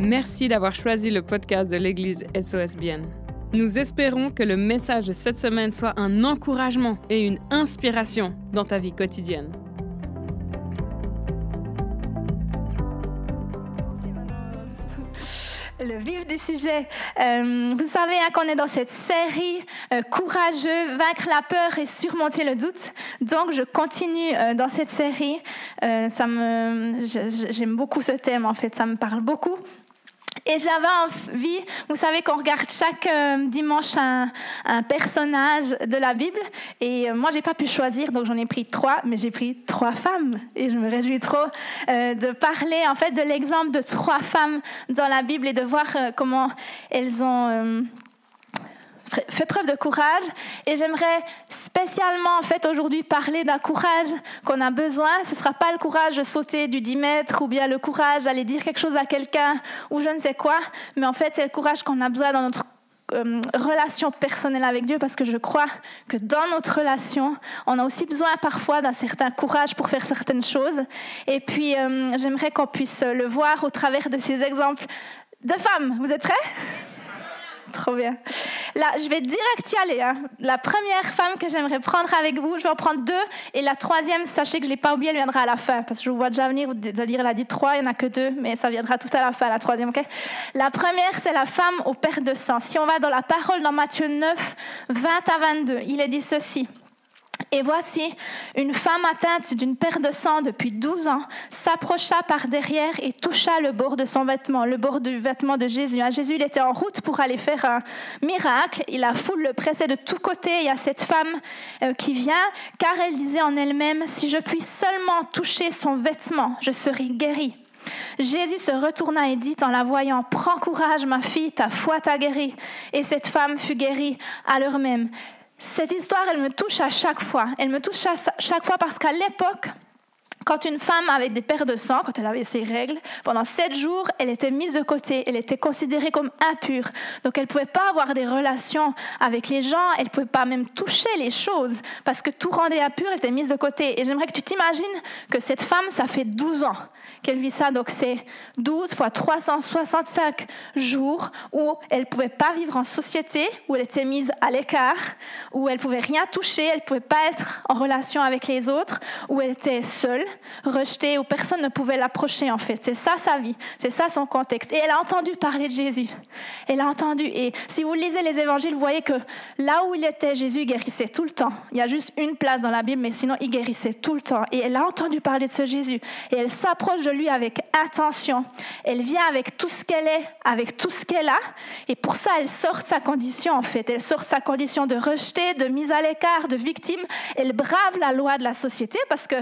Merci d'avoir choisi le podcast de l'Église SOSBN. Nous espérons que le message de cette semaine soit un encouragement et une inspiration dans ta vie quotidienne. le vif du sujet. Euh, vous savez hein, qu'on est dans cette série euh, courageux, vaincre la peur et surmonter le doute. Donc je continue euh, dans cette série. ça me, j'aime beaucoup ce thème en fait, ça me parle beaucoup. Et j'avais envie, vous savez qu'on regarde chaque euh, dimanche un, personnage de la Bible. Et euh, moi, j'ai pas pu choisir, donc j'en ai pris trois, mais j'ai pris trois femmes. Et je me réjouis trop euh, de parler en fait de l'exemple de trois femmes dans la Bible et de voir comment elles ont fait preuve de courage et j'aimerais spécialement en fait aujourd'hui parler d'un courage qu'on a besoin. Ce ne sera pas le courage de sauter du 10 mètres ou bien le courage d'aller dire quelque chose à quelqu'un ou je ne sais quoi, mais en fait c'est le courage qu'on a besoin dans notre euh, relation personnelle avec Dieu parce que je crois que dans notre relation, on a aussi besoin parfois d'un certain courage pour faire certaines choses. Et puis euh, j'aimerais qu'on puisse le voir au travers de ces exemples de femmes. Vous êtes prêts? Trop bien. Là, je vais direct y aller. Hein. La première femme que j'aimerais prendre avec vous, je vais en prendre deux. Et la troisième, sachez que je ne l'ai pas oubliée, elle viendra à la fin. Parce que je vous vois déjà venir, vous dire, elle a dit trois, il n'y en a que deux, mais ça viendra tout à la fin, la troisième. la première, c'est la femme au père de sang. Si on va dans la parole dans Matthieu 9, 20 à 22, il est dit ceci. Et voici, une femme atteinte d'une perte de sang depuis 12 ans s'approcha par derrière et toucha le bord de son vêtement, le bord du vêtement de Jésus. Hein, Jésus, était en route pour aller faire un miracle. Et la foule le pressait de tous côtés. Il y a cette femme euh, qui vient, car elle disait en elle-même, si je puis seulement toucher son vêtement, je serai guérie. Jésus se retourna et dit en la voyant, Prends courage, ma fille, ta foi t'a guérie. Et cette femme fut guérie à l'heure même. Cette histoire, elle me touche à chaque fois. Elle me touche à chaque fois parce qu'à l'époque, quand une femme avait des paires de sang, quand elle avait ses règles, pendant sept jours, elle était mise de côté, elle était considérée comme impure. Donc elle ne pouvait pas avoir des relations avec les gens, elle ne pouvait pas même toucher les choses, parce que tout rendait impur, elle était mise de côté. Et j'aimerais que tu t'imagines que cette femme, ça fait 12 ans qu'elle vit ça, donc c'est 12 fois 365 jours où elle ne pouvait pas vivre en société, où elle était mise à l'écart, où elle ne pouvait rien toucher, elle ne pouvait pas être en relation avec les autres, où elle était seule rejetée, où personne ne pouvait l'approcher en fait. C'est ça sa vie, c'est ça son contexte. Et elle a entendu parler de Jésus. Elle a entendu. Et si vous lisez les évangiles, vous voyez que là où il était, Jésus guérissait tout le temps. Il y a juste une place dans la Bible, mais sinon il guérissait tout le temps. Et elle a entendu parler de ce Jésus. Et elle s'approche de lui avec attention. Elle vient avec tout ce qu'elle est, avec tout ce qu'elle a. Et pour ça, elle sort de sa condition en fait. Elle sort de sa condition de rejeté, de mise à l'écart, de victime. Elle brave la loi de la société parce que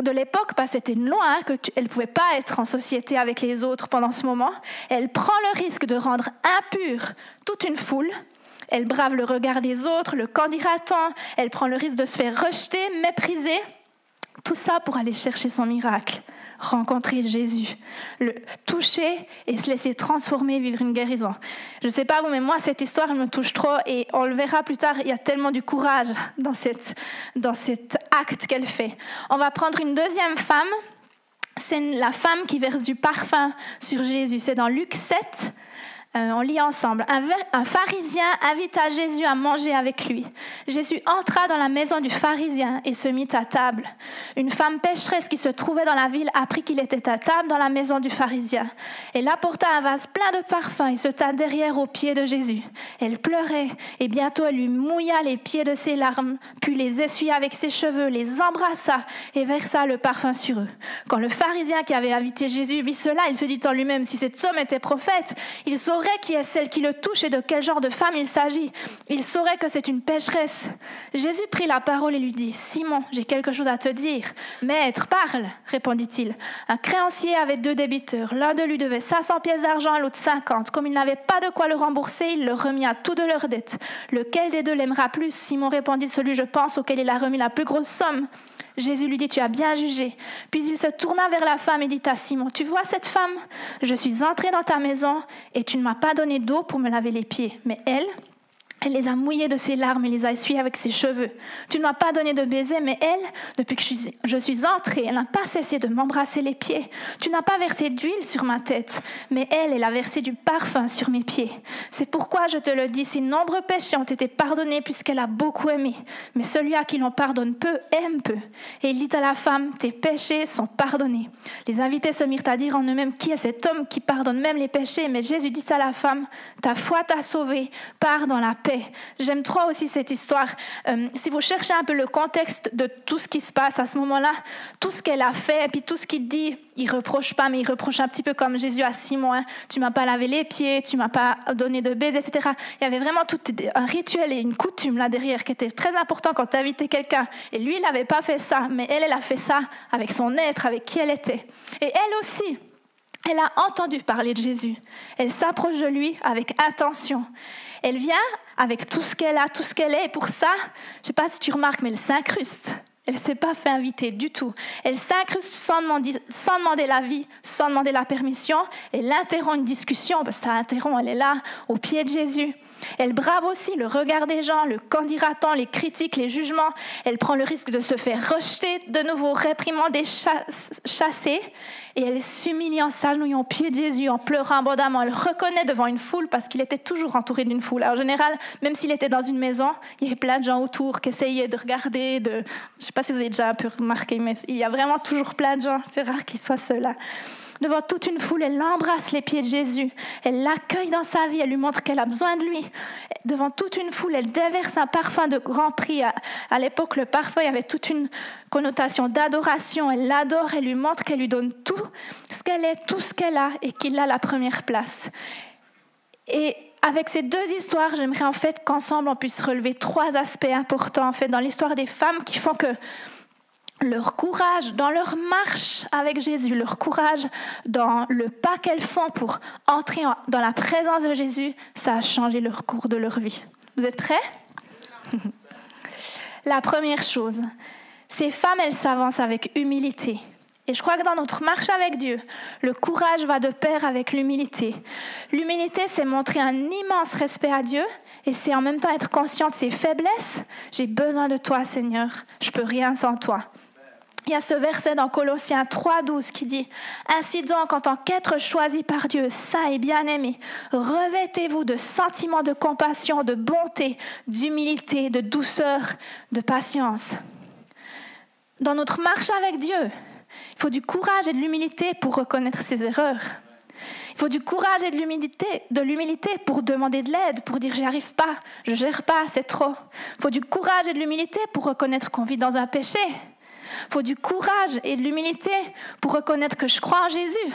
de l'époque, pas c'était une loi, hein, qu'elle ne pouvait pas être en société avec les autres pendant ce moment. Elle prend le risque de rendre impure toute une foule. Elle brave le regard des autres, le candidat Elle prend le risque de se faire rejeter, mépriser. Tout ça pour aller chercher son miracle, rencontrer Jésus, le toucher et se laisser transformer, vivre une guérison. Je ne sais pas vous, mais moi, cette histoire, elle me touche trop et on le verra plus tard, il y a tellement du courage dans, cette, dans cet acte qu'elle fait. On va prendre une deuxième femme, c'est la femme qui verse du parfum sur Jésus. C'est dans Luc 7, euh, on lit ensemble. Un, pharisien invita Jésus à manger avec lui. Jésus entra dans la maison du pharisien et se mit à table. Une femme pécheresse qui se trouvait dans la ville apprit qu'il était à table dans la maison du pharisien. Elle apporta un vase plein de parfums et se tint derrière aux pieds de Jésus. Elle pleurait et bientôt elle lui mouilla les pieds de ses larmes, puis les essuya avec ses cheveux, les embrassa et versa le parfum sur eux. Quand le pharisien qui avait invité Jésus vit cela, il se dit en lui-même, si cet homme était prophète, il saurait saurait qui est celle qui le touche et de quel genre de femme il s'agit. Il saurait que c'est une pécheresse. Jésus prit la parole et lui dit, Simon, j'ai quelque chose à te dire. Maître, parle, répondit-il. Un créancier avait deux débiteurs. L'un de lui devait 500 pièces d'argent, l'autre 50. Comme il n'avait pas de quoi le rembourser, il le remit à tous de leurs dettes. Lequel des deux l'aimera plus? Simon répondit, celui, je pense, auquel il a remis la plus grosse somme. Jésus lui dit, tu as bien jugé. Puis il se tourna vers la femme et dit à Simon, tu vois cette femme? Je suis entré dans ta maison et tu ne m'as pas donné d'eau pour me laver les pieds. Mais elle, Elle les a mouillés de ses larmes et les a essuyés avec ses cheveux. Tu ne m'as pas donné de baiser, mais elle, depuis que je suis entrée, elle n'a pas cessé de m'embrasser les pieds. Tu n'as pas versé d'huile sur ma tête, mais elle, elle a versé du parfum sur mes pieds. C'est pourquoi je te le dis, ses nombreux péchés ont été pardonnés puisqu'elle a beaucoup aimé. Mais celui à qui l'on pardonne peu aime peu. Et il dit à la femme, tes péchés sont pardonnés. Les invités se mirent à dire en eux-mêmes, qui est cet homme qui pardonne même les péchés? Mais Jésus dit à la femme, ta foi t'a sauvée, pars dans la paix J'aime trop aussi cette histoire. Euh, si vous cherchez un peu le contexte de tout ce qui se passe à ce moment-là, tout ce qu'elle a fait, et puis tout ce qu'il dit, il reproche pas, mais il reproche un petit peu comme Jésus à Simon. Hein. Tu m'as pas lavé les pieds, tu m'as pas donné de baiser, etc. Il y avait vraiment tout un rituel et une coutume là derrière qui était très important quand tu invitais quelqu'un. Et lui, il n'avait pas fait ça, mais elle, elle a fait ça avec son être, avec qui elle était. Et elle aussi, elle a entendu parler de Jésus. Elle s'approche de lui avec attention. Elle vient avec tout ce qu'elle a, tout ce qu'elle est. Et pour ça, je ne sais pas si tu remarques, mais elle s'incruste. Elle ne s'est pas fait inviter du tout. Elle s'incruste sans demander, sans demander l'avis, sans demander la permission. Elle interrompt une discussion, parce que ça interrompt, elle est là, au pied de Jésus. Elle brave aussi le regard des gens, le candidatant, les critiques, les jugements. Elle prend le risque de se faire rejeter, de nouveau réprimander, chasser. Et elle s'humilie en s'agenouillant au pied de Jésus, en pleurant abondamment. Elle reconnaît devant une foule parce qu'il était toujours entouré d'une foule. en général, même s'il était dans une maison, il y avait plein de gens autour qui essayaient de regarder. De... Je ne sais pas si vous avez déjà un peu remarqué, mais il y a vraiment toujours plein de gens. C'est rare qu'il soit seul là devant toute une foule, elle embrasse les pieds de Jésus. Elle l'accueille dans sa vie, elle lui montre qu'elle a besoin de lui. Devant toute une foule, elle déverse un parfum de grand prix. À, l'époque, le parfum avait toute une connotation d'adoration. Elle l'adore, elle lui montre qu'elle lui donne tout ce qu'elle est, tout ce qu'elle a et qu'il a la première place. Et avec ces deux histoires, j'aimerais en fait qu'ensemble on puisse relever trois aspects importants en fait dans l'histoire des femmes qui font que leur courage dans leur marche avec Jésus, leur courage dans le pas qu'elles font pour entrer dans la présence de Jésus, ça a changé le cours de leur vie. Vous êtes prêts? La première chose, ces femmes, elles s'avancent avec humilité. Et je crois que dans notre marche avec Dieu, le courage va de pair avec l'humilité. L'humilité, c'est montrer un immense respect à Dieu et c'est en même temps être conscient de ses faiblesses. J'ai besoin de toi, Seigneur. Je peux rien sans toi. Il y a ce verset dans Colossiens 3.12 qui dit Ainsi donc, en tant qu'être choisi par Dieu, saint et bien-aimé, revêtez-vous de sentiments de compassion, de bonté, d'humilité, de douceur, de patience. Dans notre marche avec Dieu, il faut du courage et de l'humilité pour reconnaître ses erreurs. Il faut du courage et de l'humilité, de l'humilité pour demander de l'aide, pour dire j'y arrive pas, je gère pas, c'est trop. Il faut du courage et de l'humilité pour reconnaître qu'on vit dans un péché. Il faut du courage et de l'humilité pour reconnaître que je crois en Jésus.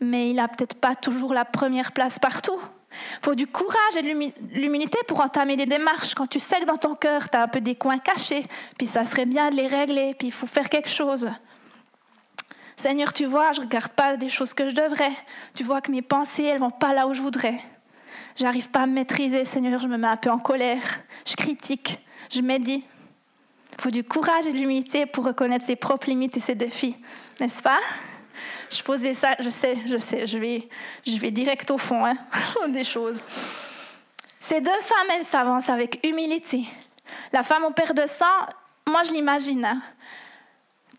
Mais il n'a peut-être pas toujours la première place partout. Il faut du courage et de l'humilité pour entamer des démarches. Quand tu sais que dans ton cœur, tu as un peu des coins cachés, puis ça serait bien de les régler, puis il faut faire quelque chose. Seigneur, tu vois, je ne regarde pas des choses que je devrais. Tu vois que mes pensées, elles vont pas là où je voudrais. J'arrive pas à me maîtriser, Seigneur, je me mets un peu en colère. Je critique, je médite. Il faut du courage et de l'humilité pour reconnaître ses propres limites et ses défis, n'est-ce pas? Je posais ça, je sais, je sais, je vais, je vais direct au fond hein, des choses. Ces deux femmes, elles s'avancent avec humilité. La femme au père de sang, moi je l'imagine. Hein.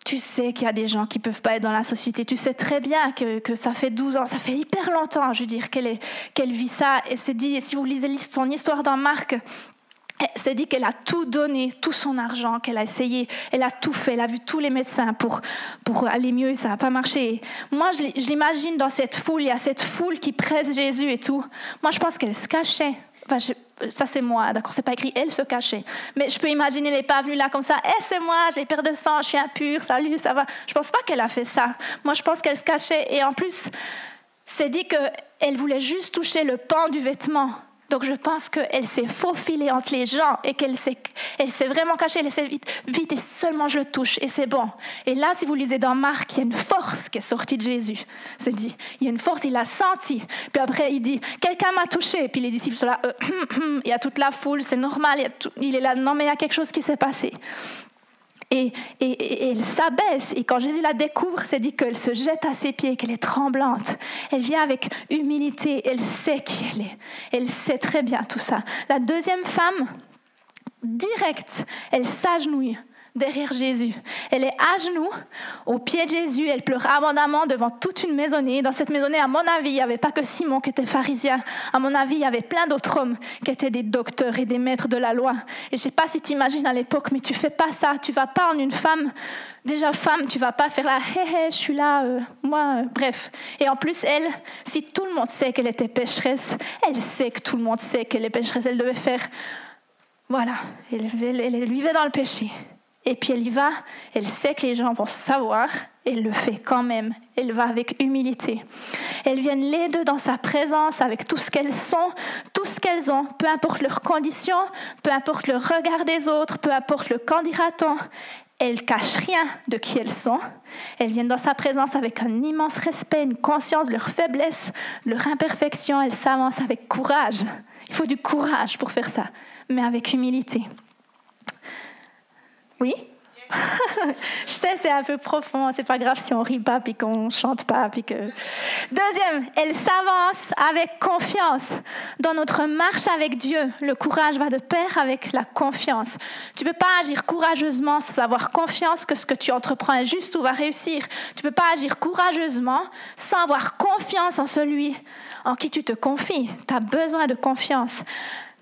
Tu sais qu'il y a des gens qui ne peuvent pas être dans la société. Tu sais très bien que, que, ça fait 12 ans, ça fait hyper longtemps, je veux dire, qu'elle qu'elle vit ça. Et dit, si vous lisez son histoire dans Marc, c'est dit qu'elle a tout donné, tout son argent, qu'elle a essayé, elle a tout fait, elle a vu tous les médecins pour, pour aller mieux, ça n'a pas marché. Moi, je l'imagine dans cette foule, il y a cette foule qui presse Jésus et tout. Moi, je pense qu'elle se cachait. Enfin, ça, c'est moi, d'accord, c'est pas écrit elle se cachait. Mais je peux imaginer les pas venus là comme ça. Eh, c'est moi, j'ai peur de sang, je suis impure, salut, ça va. Je pense pas qu'elle a fait ça. Moi, je pense qu'elle se cachait. Et en plus, c'est dit qu'elle voulait juste toucher le pan du vêtement. Donc je pense qu'elle s'est faufilée entre les gens et qu'elle s'est, elle s'est vraiment cachée, elle s'est vite, vite et seulement je touche et c'est bon. Et là, si vous lisez dans Marc, il y a une force qui est sortie de Jésus. C'est dit, il y a une force, il l'a senti. Puis après, il dit, quelqu'un m'a touché. Puis les disciples sont là, euh, il y a toute la foule, c'est normal, il est là, non mais il y a quelque chose qui s'est passé. Et, et, elle s'abaisse. Et quand Jésus la découvre, c'est dit qu'elle se jette à ses pieds, qu'elle est tremblante. Elle vient avec humilité. Elle sait qui elle est. Elle sait très bien tout ça. La deuxième femme, directe, elle s'agenouille derrière Jésus. Elle est à genoux, au pied de Jésus. Elle pleure abondamment devant toute une maisonnée. Dans cette maisonnée, à mon avis, il n'y avait pas que Simon qui était pharisien. À mon avis, il y avait plein d'autres hommes qui étaient des docteurs et des maîtres de la loi. Et je ne sais pas si tu imagines à l'époque, mais tu fais pas ça. Tu vas pas en une femme. Déjà femme, tu vas pas faire la hé hé, je suis là, euh, moi, euh, bref. Et en plus, elle, si tout le monde sait qu'elle était pécheresse, elle sait que tout le monde sait qu'elle est pécheresse. Elle devait faire, voilà, elle, elle vivait dans le péché. Et puis elle y va, elle sait que les gens vont savoir, elle le fait quand même. Elle va avec humilité. Elles viennent les deux dans sa présence avec tout ce qu'elles sont, tout ce qu'elles ont, peu importe leurs conditions, peu importe le regard des autres, peu importe le candidaton. Elles cachent rien de qui elles sont. Elles viennent dans sa présence avec un immense respect, une conscience de leur faiblesse, de leur imperfection. Elles s'avancent avec courage. Il faut du courage pour faire ça, mais avec humilité. Oui? Je sais, c'est un peu profond. C'est pas grave si on rit pas puis qu'on chante pas puis que. Deuxième, elle s'avance avec confiance. Dans notre marche avec Dieu, le courage va de pair avec la confiance. Tu peux pas agir courageusement sans avoir confiance que ce que tu entreprends est juste ou va réussir. Tu peux pas agir courageusement sans avoir confiance en celui en qui tu te confies. Tu as besoin de confiance.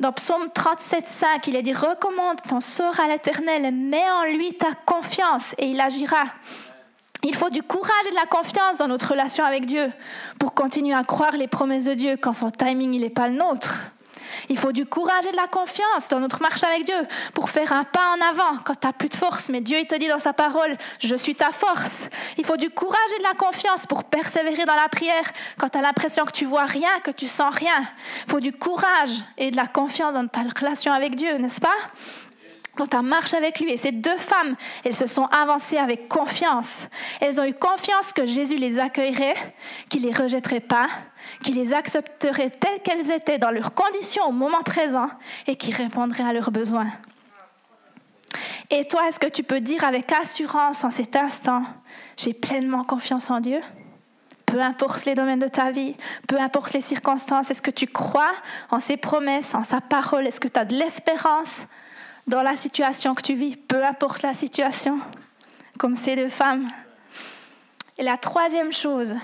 Dans Psaume 37, 5, il est dit Recommande ton sort à l'Éternel, mets en lui ta confiance et il agira. Il faut du courage et de la confiance dans notre relation avec Dieu pour continuer à croire les promesses de Dieu quand son timing n'est pas le nôtre. Il faut du courage et de la confiance dans notre marche avec Dieu pour faire un pas en avant quand tu n'as plus de force. Mais Dieu, il te dit dans sa parole, je suis ta force. Il faut du courage et de la confiance pour persévérer dans la prière quand tu as l'impression que tu vois rien, que tu sens rien. Il faut du courage et de la confiance dans ta relation avec Dieu, n'est-ce pas? Dans ta marche avec lui. Et ces deux femmes, elles se sont avancées avec confiance. Elles ont eu confiance que Jésus les accueillerait, qu'il les rejetterait pas, qu'il les accepterait telles qu'elles étaient dans leurs conditions au moment présent et qu'il répondrait à leurs besoins. Et toi, est-ce que tu peux dire avec assurance en cet instant, j'ai pleinement confiance en Dieu? Peu importe les domaines de ta vie, peu importe les circonstances, est-ce que tu crois en ses promesses, en sa parole, est-ce que tu as de l'espérance dans la situation que tu vis, peu importe la situation, comme ces deux femmes. Et la troisième chose,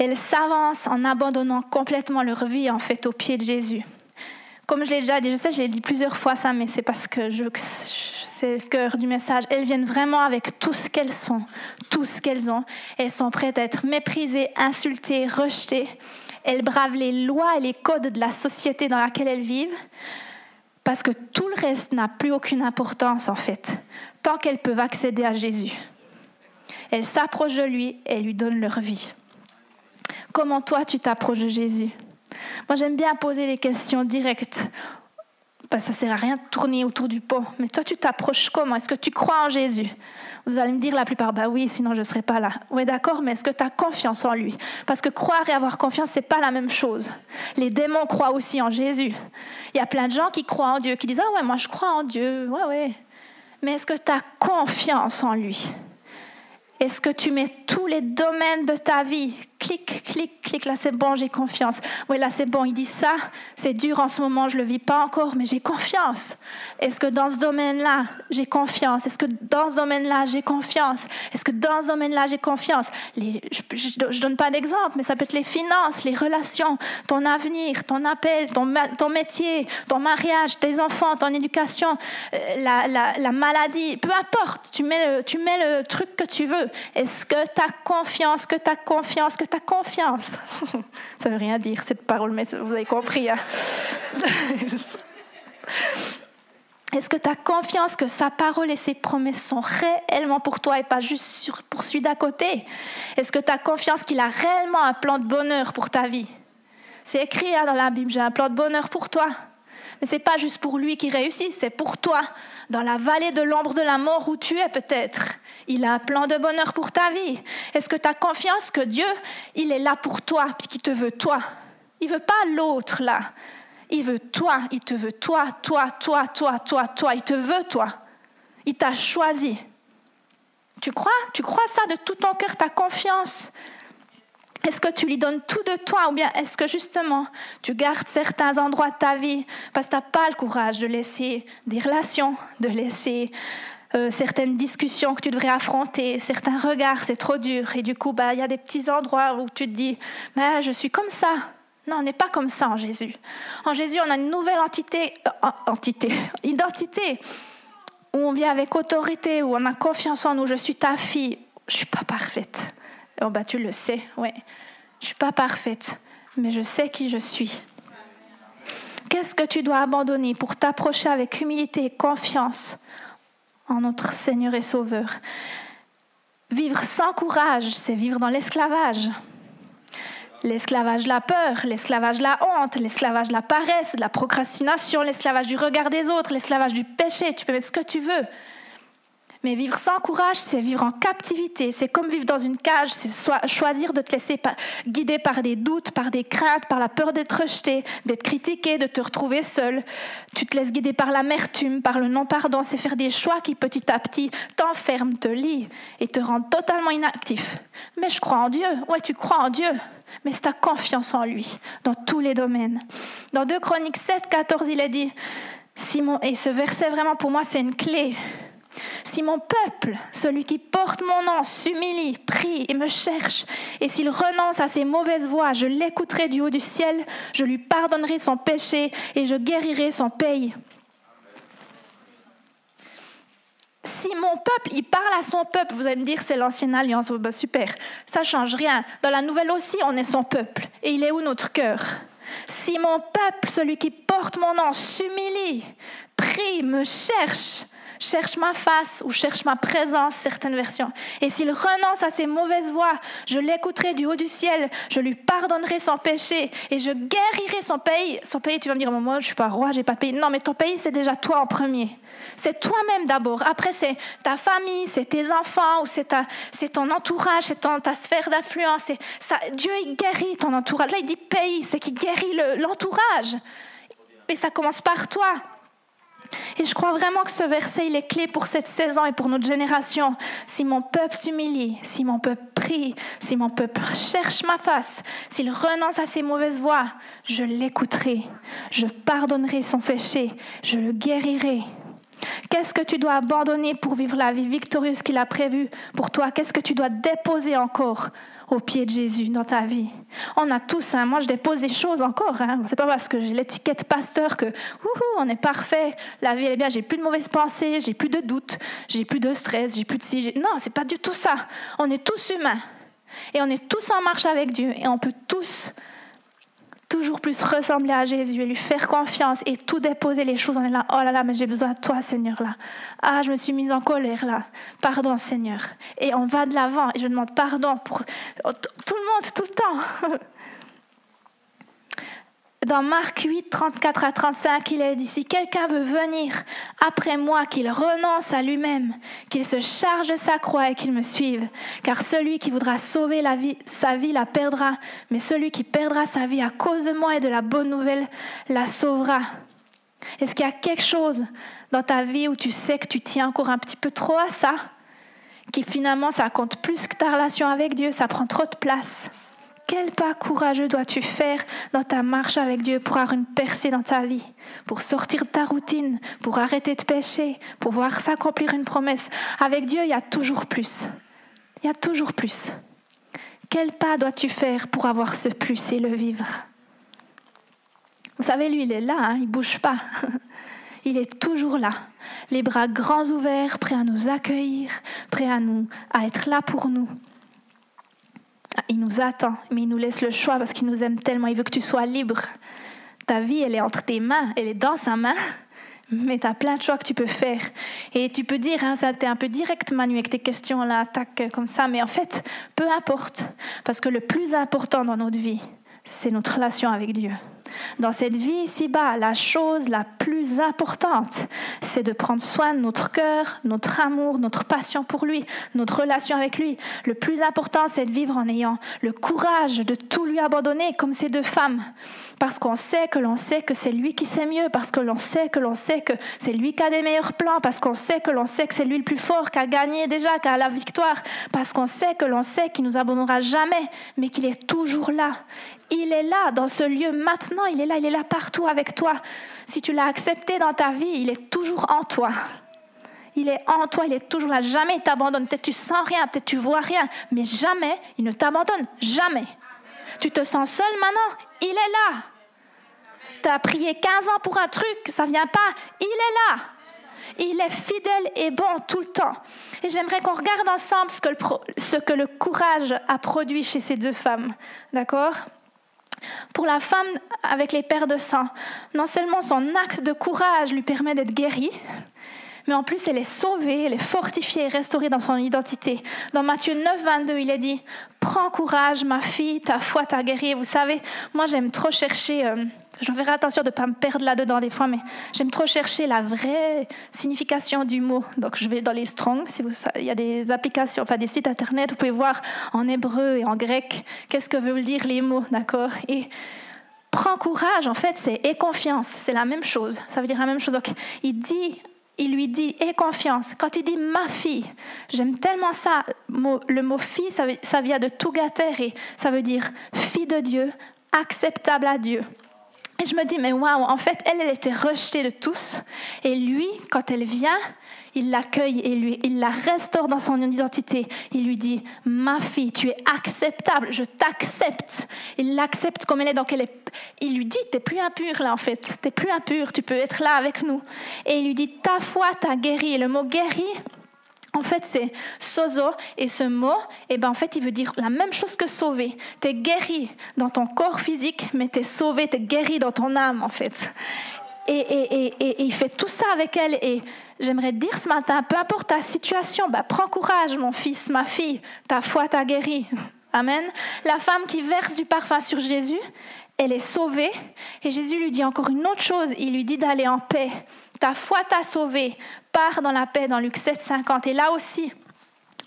elles s'avancent en abandonnant complètement leur vie en fait au pied de Jésus. Comme je l'ai déjà dit, je sais, je l'ai dit plusieurs fois ça, mais c'est parce que c'est le cœur du message. Elles viennent vraiment avec tout ce qu'elles sont, tout ce qu'elles ont. Elles sont prêtes à être méprisées, insultées, rejetées. Elles bravent les lois et les codes de la société dans laquelle elles vivent parce que tout le reste n'a plus aucune importance en fait, tant qu'elles peuvent accéder à Jésus. Elles s'approchent de lui et lui donnent leur vie. Comment toi tu t'approches de Jésus? Moi j'aime bien poser les questions directes. Parce que ça sert à rien de tourner autour du pot. Mais toi tu t'approches comment? Est-ce que tu crois en Jésus? Vous allez me dire la plupart, bah oui, sinon je ne serais pas là. Oui, d'accord, mais est-ce que tu as confiance en lui? Parce que croire et avoir confiance, c'est pas la même chose. Les démons croient aussi en Jésus. Il y a plein de gens qui croient en Dieu, qui disent, ah ouais, moi je crois en Dieu, ouais, ouais. Mais est-ce que tu as confiance en lui? Est-ce que tu mets tous les domaines de ta vie clic, clic, clic, là c'est bon, j'ai confiance. Oui, là c'est bon, il dit ça, c'est dur en ce moment, je ne le vis pas encore, mais j'ai confiance. Est-ce que dans ce domaine-là, j'ai confiance? Est-ce que dans ce domaine-là, j'ai confiance? Est-ce que dans ce domaine-là, j'ai confiance? Je ne donne pas d'exemple, mais ça peut être les finances, les relations, ton avenir, ton appel, ton, métier, ton mariage, tes enfants, ton éducation, euh, la, la, la maladie, peu importe, tu mets, le, tu mets le truc que tu veux. Est-ce que tu as confiance, que tu confiance, que ta confiance. Ça veut rien dire, cette parole, mais vous avez compris. Hein. Est-ce que tu as confiance que sa parole et ses promesses sont réellement pour toi et pas juste pour celui d'à côté? Est-ce que tu as confiance qu'il a réellement un plan de bonheur pour ta vie? C'est écrit hein, dans la Bible, j'ai un plan de bonheur pour toi. Mais ce n'est pas juste pour lui qui réussit, c'est pour toi, dans la vallée de l'ombre de la mort où tu es peut-être. Il a un plan de bonheur pour ta vie. Est-ce que tu as confiance que Dieu, il est là pour toi, puis qu'il te veut toi? Il veut pas l'autre là. Il veut toi, il te veut toi, toi, toi, toi, toi, toi, il te veut toi. Il t'a choisi. Tu crois Tu crois ça de tout ton cœur, ta confiance? Est-ce que tu lui donnes tout de toi ou bien est-ce que justement tu gardes certains endroits de ta vie parce que tu n'as pas le courage de laisser des relations, de laisser euh, certaines discussions que tu devrais affronter, certains regards, c'est trop dur. Et du coup, bah, il y a des petits endroits où tu te dis, bah, je suis comme ça. Non, on n'est pas comme ça en Jésus. En Jésus, on a une nouvelle entité, euh, entité, identité, où on vient avec autorité, où on a confiance en nous. Je suis ta fille. Je suis pas parfaite. Oh bah tu le sais, ouais. Je suis pas parfaite, mais je sais qui je suis. Qu'est-ce que tu dois abandonner pour t'approcher avec humilité et confiance en notre Seigneur et Sauveur? Vivre sans courage, c'est vivre dans l'esclavage. L'esclavage de la peur, l'esclavage de la honte, l'esclavage de la paresse, de la procrastination, l'esclavage du regard des autres, l'esclavage du péché. Tu peux mettre ce que tu veux. Mais vivre sans courage, c'est vivre en captivité. C'est comme vivre dans une cage, c'est choisir de te laisser guider par des doutes, par des craintes, par la peur d'être rejeté, d'être critiqué, de te retrouver seul. Tu te laisses guider par l'amertume, par le non-pardon. C'est faire des choix qui petit à petit t'enferment, te lient et te rendent totalement inactif. Mais je crois en Dieu. Ouais, tu crois en Dieu. Mais c'est ta confiance en lui dans tous les domaines. Dans 2 Chroniques 7, 14, il est dit, Simon, et ce verset vraiment pour moi c'est une clé. Si mon peuple, celui qui porte mon nom, s'humilie, prie et me cherche, et s'il renonce à ses mauvaises voies, je l'écouterai du haut du ciel, je lui pardonnerai son péché et je guérirai son pays. Si mon peuple, il parle à son peuple, vous allez me dire c'est l'ancienne alliance, oh, bah, super, ça change rien. Dans la nouvelle aussi, on est son peuple. Et il est où notre cœur? Si mon peuple, celui qui porte mon nom, s'humilie, prie, me cherche, cherche ma face ou cherche ma présence, certaines versions. Et s'il renonce à ses mauvaises voies, je l'écouterai du haut du ciel, je lui pardonnerai son péché et je guérirai son pays. Son pays, tu vas me dire, moi, je suis pas roi, j'ai pas de pays. Non, mais ton pays, c'est déjà toi en premier. C'est toi-même d'abord. Après, c'est ta famille, c'est tes enfants, ou c'est, ton entourage, c'est ta sphère d'influence. Dieu, guérit ton entourage. Là, il dit pays, c'est qu'il guérit l'entourage. Et ça commence par toi. Et je crois vraiment que ce verset, est clé pour cette saison et pour notre génération. Si mon peuple s'humilie, si mon peuple prie, si mon peuple cherche ma face, s'il renonce à ses mauvaises voies, je l'écouterai, je pardonnerai son péché, je le guérirai. Qu'est-ce que tu dois abandonner pour vivre la vie victorieuse qu'il a prévue pour toi? Qu'est-ce que tu dois déposer encore au pied de Jésus dans ta vie. On a tous, hein, moi je dépose des choses encore. Hein. C'est pas parce que j'ai l'étiquette pasteur que on est parfait, la vie elle est bien, j'ai plus de mauvaises pensées, j'ai plus de doutes, j'ai plus de stress, j'ai plus de si. Non, c'est pas du tout ça. On est tous humains et on est tous en marche avec Dieu et on peut tous toujours plus ressembler à Jésus et lui faire confiance et tout déposer les choses. On est là, oh là là, mais j'ai besoin de toi, Seigneur, là. Ah, je me suis mise en colère, là. Pardon, Seigneur. Et on va de l'avant et je demande pardon pour tout le monde, tout le temps. Dans Marc 8, 34 à 35, il est dit, si quelqu'un veut venir après moi, qu'il renonce à lui-même, qu'il se charge de sa croix et qu'il me suive. Car celui qui voudra sauver sa vie la perdra, mais celui qui perdra sa vie à cause de moi et de la bonne nouvelle la sauvera. Est-ce qu'il y a quelque chose dans ta vie où tu sais que tu tiens encore un petit peu trop à ça, qui finalement ça compte plus que ta relation avec Dieu, ça prend trop de place? Quel pas courageux dois-tu faire dans ta marche avec Dieu pour avoir une percée dans ta vie, pour sortir de ta routine, pour arrêter de pécher, pour voir s'accomplir une promesse? Avec Dieu, il y a toujours plus. Il y a toujours plus. Quel pas dois-tu faire pour avoir ce plus et le vivre? Vous savez, lui, il est là, hein, il bouge pas. Il est toujours là, les bras grands ouverts, prêt à nous accueillir, prêt à nous, à être là pour nous. Il nous attend, mais il nous laisse le choix parce qu'il nous aime tellement. Il veut que tu sois libre. Ta vie, elle est entre tes mains, elle est dans sa main, mais tu as plein de choix que tu peux faire. Et tu peux dire, hein, ça t'es un peu direct, Manu, avec tes questions là, attaque comme ça, mais en fait, peu importe. Parce que le plus important dans notre vie, c'est notre relation avec Dieu. Dans cette vie ici-bas, la chose la plus importante, c'est de prendre soin de notre cœur, notre amour, notre passion pour lui, notre relation avec lui. Le plus important, c'est de vivre en ayant le courage de tout lui abandonner, comme ces deux femmes. Parce qu'on sait que l'on sait que c'est lui qui sait mieux, parce que l'on sait que l'on sait que c'est lui qui a des meilleurs plans, parce qu'on sait que l'on sait que c'est lui le plus fort, qui a gagné déjà, qui a la victoire, parce qu'on sait que l'on sait qu'il nous abandonnera jamais, mais qu'il est toujours là. Il est là, dans ce lieu maintenant, il est là, il est là partout avec toi. Si tu l'as accepté dans ta vie, il est toujours en toi. Il est en toi, il est toujours là. Jamais il t'abandonne. Peut-être tu sens rien, peut-être tu vois rien, mais jamais il ne t'abandonne. Jamais. Tu te sens seul maintenant, il est là. Tu as prié 15 ans pour un truc, ça vient pas, il est là. Il est fidèle et bon tout le temps. Et j'aimerais qu'on regarde ensemble ce que, le, ce que le courage a produit chez ces deux femmes. D'accord? Pour la femme avec les paires de sang, non seulement son acte de courage lui permet d'être guérie, mais en plus elle est sauvée, elle est fortifiée, restaurée dans son identité. Dans Matthieu 9, 22, il est dit Prends courage, ma fille, ta foi t'a guérie. Vous savez, moi j'aime trop chercher. Euh, je verrai attention de ne pas me perdre là-dedans des fois, mais j'aime trop chercher la vraie signification du mot. Donc je vais dans les Strong, il y a des applications, enfin des sites internet, vous pouvez voir en hébreu et en grec qu'est-ce que veulent dire les mots, d'accord? Et prends courage, en fait, c'est et confiance, c'est la même chose. Ça veut dire la même chose. Donc il dit il lui dit aie confiance. Quand il dit ma fille, j'aime tellement ça. Le mot fille, ça, vient de Tougater et ça veut dire fille de Dieu, acceptable à Dieu. Et je me dis, mais waouh, en fait, elle, elle était rejetée de tous. Et lui, quand elle vient, il l'accueille et lui, il la restaure dans son identité. Il lui dit, ma fille, tu es acceptable, je t'accepte. Il l'accepte comme elle est. Donc elle est, il lui dit, tu n'es plus impur là en fait, tu n'es plus impur, tu peux être là avec nous. Et il lui dit, ta foi t'a guéri. Et le mot guéri, en fait, c'est sozo, et ce mot, eh ben, en fait, il veut dire la même chose que sauver. Tu es guéri dans ton corps physique, mais tu es sauvé, tu es guéri dans ton âme, en fait. Et, il fait tout ça avec elle. Et j'aimerais dire ce matin, peu importe ta situation, bah, prends courage, mon fils, ma fille, ta foi t'a guéri. Amen. La femme qui verse du parfum sur Jésus, elle est sauvée. Et Jésus lui dit encore une autre chose. Il lui dit d'aller en paix. Ta foi t'a sauvée. Pars dans la paix dans Luc 7, 50. Et là aussi,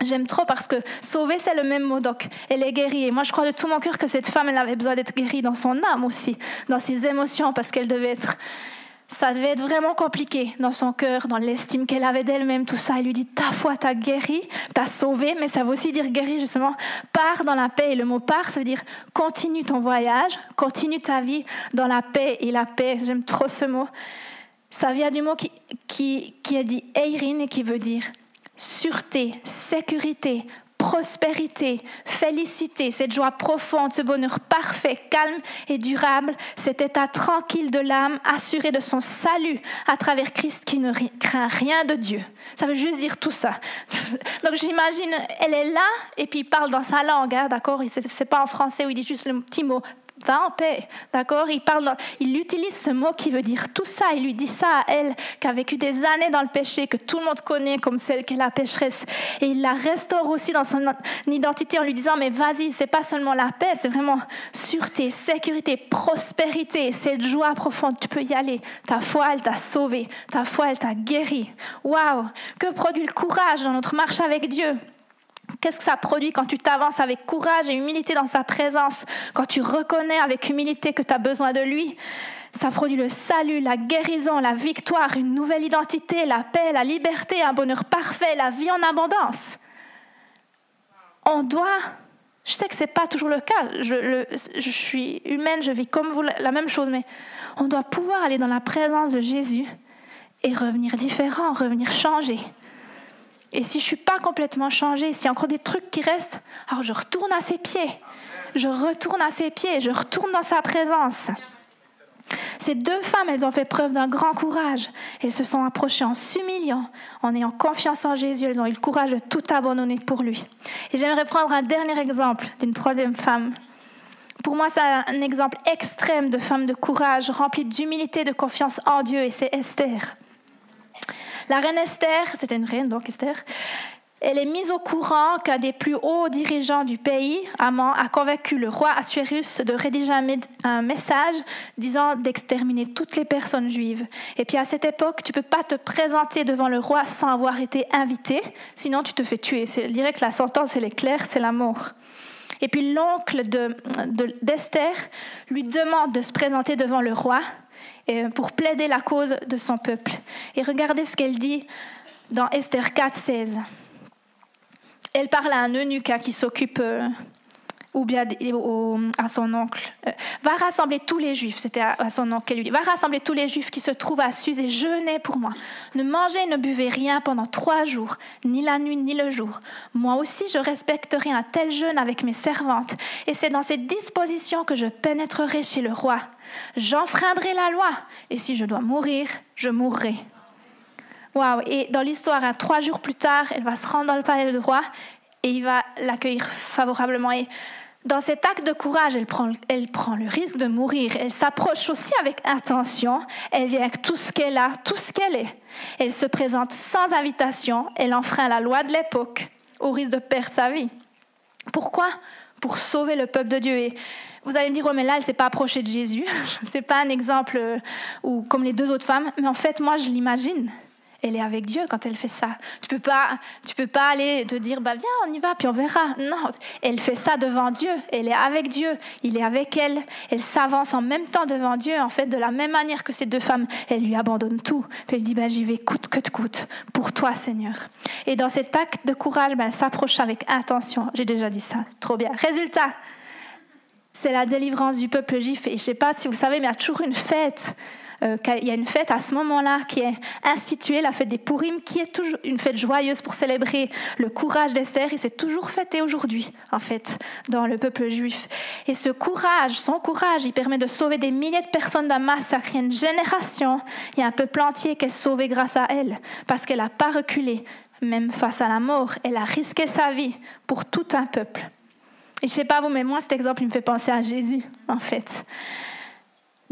J'aime trop parce que sauver, c'est le même mot. Donc, elle est guérie. Et moi, je crois de tout mon cœur que cette femme, elle avait besoin d'être guérie dans son âme aussi, dans ses émotions, parce qu'elle devait être ça devait être vraiment compliqué dans son cœur, dans l'estime qu'elle avait d'elle-même, tout ça. Elle lui dit, ta foi t'a guéri, t'a sauvé, mais ça veut aussi dire guéri, justement. Pars dans la paix. Et le mot part, ça veut dire continue ton voyage, continue ta vie dans la paix. Et la paix, j'aime trop ce mot. Ça vient du mot qui, qui, qui a dit Eirin et qui veut dire sûreté, sécurité, prospérité, félicité, cette joie profonde, ce bonheur parfait, calme et durable, cet état tranquille de l'âme, assuré de son salut à travers Christ qui ne craint rien de Dieu. Ça veut juste dire tout ça. Donc j'imagine, elle est là et puis il parle dans sa langue, hein, d'accord? C'est pas en français où il dit juste le petit mot va en paix, d'accord? Il, parle, il utilise ce mot qui veut dire tout ça. Il lui dit ça à elle, qui a vécu des années dans le péché, que tout le monde connaît comme celle qui est la pécheresse. Et il la restaure aussi dans son identité en lui disant, mais vas-y, c'est pas seulement la paix, c'est vraiment sûreté, sécurité, prospérité, cette joie profonde. Tu peux y aller. Ta foi, elle t'a sauvé. Ta foi, elle t'a guéri. Waouh Que produit le courage dans notre marche avec Dieu? Qu'est-ce que ça produit quand tu t'avances avec courage et humilité dans sa présence, quand tu reconnais avec humilité que tu as besoin de lui? Ça produit le salut, la guérison, la victoire, une nouvelle identité, la paix, la liberté, un bonheur parfait, la vie en abondance. On doit, je sais que ce n'est pas toujours le cas, je, je, suis humaine, je vis comme vous la même chose, mais on doit pouvoir aller dans la présence de Jésus et revenir différent, revenir changé. Et si je ne suis pas complètement changée, s'il y a encore des trucs qui restent, alors je retourne à ses pieds. Je retourne à ses pieds, je retourne dans sa présence. Ces deux femmes, elles ont fait preuve d'un grand courage. Elles se sont approchées en s'humiliant, en ayant confiance en Jésus. Elles ont eu le courage de tout abandonner pour lui. Et j'aimerais prendre un dernier exemple d'une troisième femme. Pour moi, c'est un exemple extrême de femme de courage, remplie d'humilité, de confiance en Dieu, et c'est Esther. La reine Esther, c'était une reine donc Esther, Elle est mise au courant qu'un des plus hauts dirigeants du pays, Amman, a convaincu le roi Assuérus de rédiger un, message disant d'exterminer toutes les personnes juives. Et puis à cette époque, tu ne peux pas te présenter devant le roi sans avoir été invité, sinon tu te fais tuer. Dirais que la sentence, elle est claire, c'est la mort. Et puis l'oncle d'Esther de, lui demande de se présenter devant le roi pour plaider la cause de son peuple. Et regardez ce qu'elle dit dans Esther 4, 16 elle parle à un eunuque qui s'occupe, euh, ou bien à son oncle, euh, va rassembler tous les juifs, c'était à, son oncle qu'elle lui dit, va rassembler tous les juifs qui se trouvent à Suse et jeûnez pour moi. Ne mangez, ne buvez rien pendant trois jours, ni la nuit, ni le jour. Moi aussi, je respecterai un tel jeûne avec mes servantes, et c'est dans cette disposition que je pénétrerai chez le roi. J'enfreindrai la loi, et si je dois mourir, je mourrai. Waouh! Et dans l'histoire, hein, trois jours plus tard, elle va se rendre dans le palais du roi et il va l'accueillir favorablement. Et dans cet acte de courage, elle prend, elle prend le risque de mourir. Elle s'approche aussi avec intention. Elle vient avec tout ce qu'elle a, tout ce qu'elle est. Elle se présente sans invitation. Elle enfreint la loi de l'époque au risque de perdre sa vie. Pourquoi? Pour sauver le peuple de Dieu. Et vous allez me dire, oh, mais là, elle ne s'est pas approchée de Jésus. Ce n'est pas un exemple euh, ou comme les deux autres femmes. Mais en fait, moi, je l'imagine elle est avec Dieu quand elle fait ça. Tu peux pas, tu peux pas aller te dire, bah viens, on y va, puis on verra. Non, elle fait ça devant Dieu. Elle est avec Dieu. Il est avec elle. Elle s'avance en même temps devant Dieu. En fait, de la même manière que ces deux femmes, elle lui abandonne tout. Puis elle dit, bah j'y vais coûte que coûte pour toi, Seigneur. Et dans cet acte de courage, bah, elle s'approche avec intention. J'ai déjà dit ça. Trop bien. Résultat. C'est la délivrance du peuple juif. Et je sais pas si vous savez, mais il y a toujours une fête euh, il y a une fête à ce moment-là qui est instituée, la fête des Purim, qui est toujours une fête joyeuse pour célébrer le courage d'Esther, et c'est toujours fêté aujourd'hui, en fait, dans le peuple juif. Et ce courage, son courage, il permet de sauver des milliers de personnes d'un massacre. Il y a une génération, il y a un peuple entier qui est sauvé grâce à elle, parce qu'elle n'a pas reculé, même face à la mort. Elle a risqué sa vie pour tout un peuple. Et je sais pas vous, mais moi, cet exemple, il me fait penser à Jésus, en fait.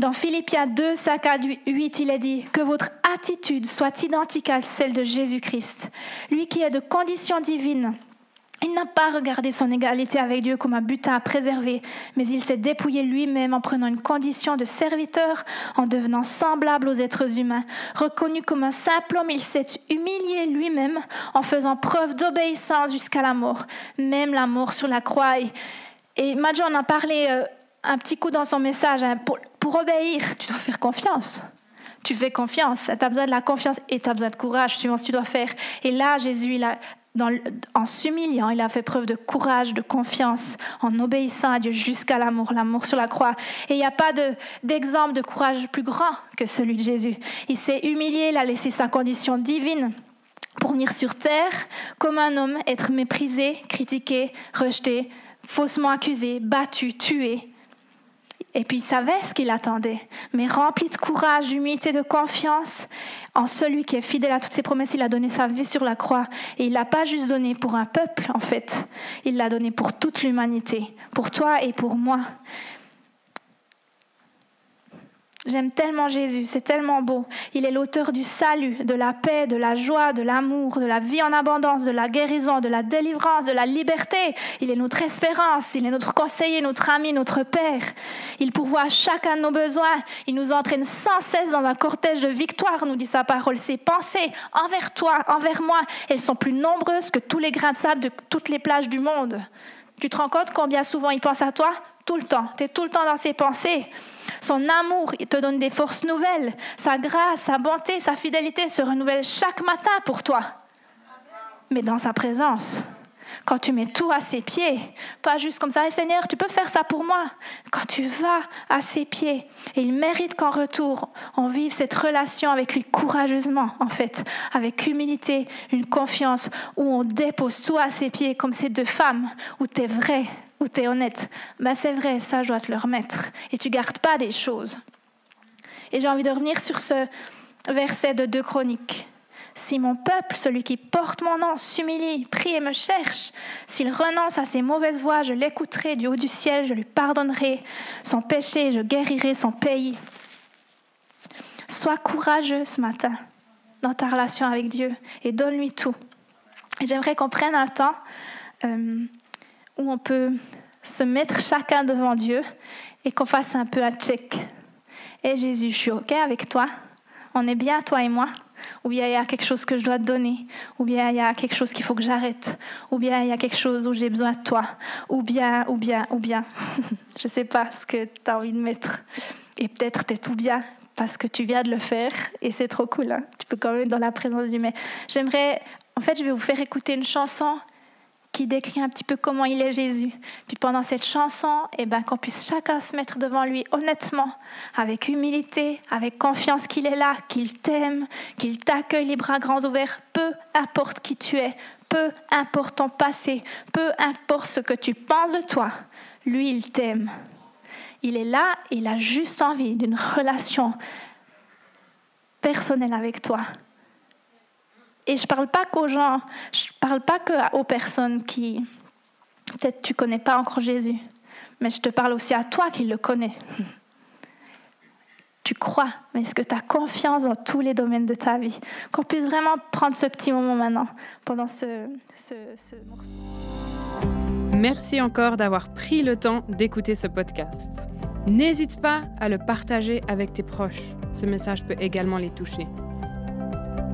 Dans Philippiens 2, 5 à 8, il est dit que votre attitude soit identique à celle de Jésus-Christ, lui qui est de condition divine. Il n'a pas regardé son égalité avec Dieu comme un butin à préserver, mais il s'est dépouillé lui-même en prenant une condition de serviteur, en devenant semblable aux êtres humains. Reconnu comme un simple homme, il s'est humilié lui-même en faisant preuve d'obéissance jusqu'à la mort, même la mort sur la croix. Et, et en a parlé euh, un petit coup dans son message. Hein, pour, obéir, tu dois faire confiance. Tu fais confiance. Tu as besoin de la confiance et tu as besoin de courage suivant ce que tu dois faire. Et là, Jésus, il a, dans, en s'humiliant, il a fait preuve de courage, de confiance, en obéissant à Dieu jusqu'à l'amour, l'amour sur la croix. Et il n'y a pas d'exemple de, de courage plus grand que celui de Jésus. Il s'est humilié, il a laissé sa condition divine pour venir sur terre comme un homme, être méprisé, critiqué, rejeté, faussement accusé, battu, tué, et puis il savait ce qu'il attendait, mais rempli de courage, d'humilité, de confiance en celui qui est fidèle à toutes ses promesses, il a donné sa vie sur la croix. Et il l'a pas juste donné pour un peuple, en fait, il l'a donné pour toute l'humanité, pour toi et pour moi. J'aime tellement Jésus, c'est tellement beau. Il est l'auteur du salut, de la paix, de la joie, de l'amour, de la vie en abondance, de la guérison, de la délivrance, de la liberté. Il est notre espérance, il est notre conseiller, notre ami, notre Père. Il pourvoit chacun de nos besoins. Il nous entraîne sans cesse dans un cortège de victoire, nous dit sa parole. Ses pensées envers toi, envers moi, elles sont plus nombreuses que tous les grains de sable de toutes les plages du monde. Tu te rends compte combien souvent il pense à toi? Tout le temps. Tu es tout le temps dans ses pensées. Son amour te donne des forces nouvelles. Sa grâce, sa bonté, sa fidélité se renouvellent chaque matin pour toi. Mais dans sa présence. Quand tu mets tout à ses pieds, pas juste comme ça, Seigneur, tu peux faire ça pour moi. Quand tu vas à ses pieds, et il mérite qu'en retour, on vive cette relation avec lui courageusement, en fait, avec humilité, une confiance, où on dépose tout à ses pieds, comme ces deux femmes, où tu es vrai, où tu es honnête, ben c'est vrai, ça je dois te le remettre. Et tu gardes pas des choses. Et j'ai envie de revenir sur ce verset de deux chroniques. Si mon peuple, celui qui porte mon nom, s'humilie, prie et me cherche, s'il renonce à ses mauvaises voies, je l'écouterai du haut du ciel, je lui pardonnerai son péché, je guérirai son pays. Sois courageux ce matin dans ta relation avec Dieu et donne-lui tout. J'aimerais qu'on prenne un temps euh, où on peut se mettre chacun devant Dieu et qu'on fasse un peu un check. Et Jésus, je suis OK avec toi? On est bien, toi et moi? Ou bien il y a quelque chose que je dois te donner? Ou bien il y a quelque chose qu'il faut que j'arrête? Ou bien il y a quelque chose où j'ai besoin de toi? Ou bien, ou bien, ou bien. je ne sais pas ce que tu as envie de mettre. Et peut-être tu es tout bien parce que tu viens de le faire et c'est trop cool. Hein. tu peux quand même être dans la présence du mais j'aimerais en fait je vais vous faire écouter une chanson qui décrit un petit peu comment il est Jésus. Puis pendant cette chanson, eh ben, qu'on puisse chacun se mettre devant lui honnêtement, avec humilité, avec confiance qu'il est là, qu'il t'aime, qu'il t'accueille les bras grands ouverts, peu importe qui tu es, peu importe ton passé, peu importe ce que tu penses de toi, lui, il t'aime. Il est là, il a juste envie d'une relation personnelle avec toi. Et je ne parle pas qu'aux gens, je ne parle pas qu'aux personnes qui, peut-être tu connais pas encore Jésus, mais je te parle aussi à toi qui le connais. Tu crois, mais est-ce que tu as confiance dans tous les domaines de ta vie? Qu'on puisse vraiment prendre ce petit moment maintenant, pendant ce, ce morceau. Merci encore d'avoir pris le temps d'écouter ce podcast. N'hésite pas à le partager avec tes proches. Ce message peut également les toucher.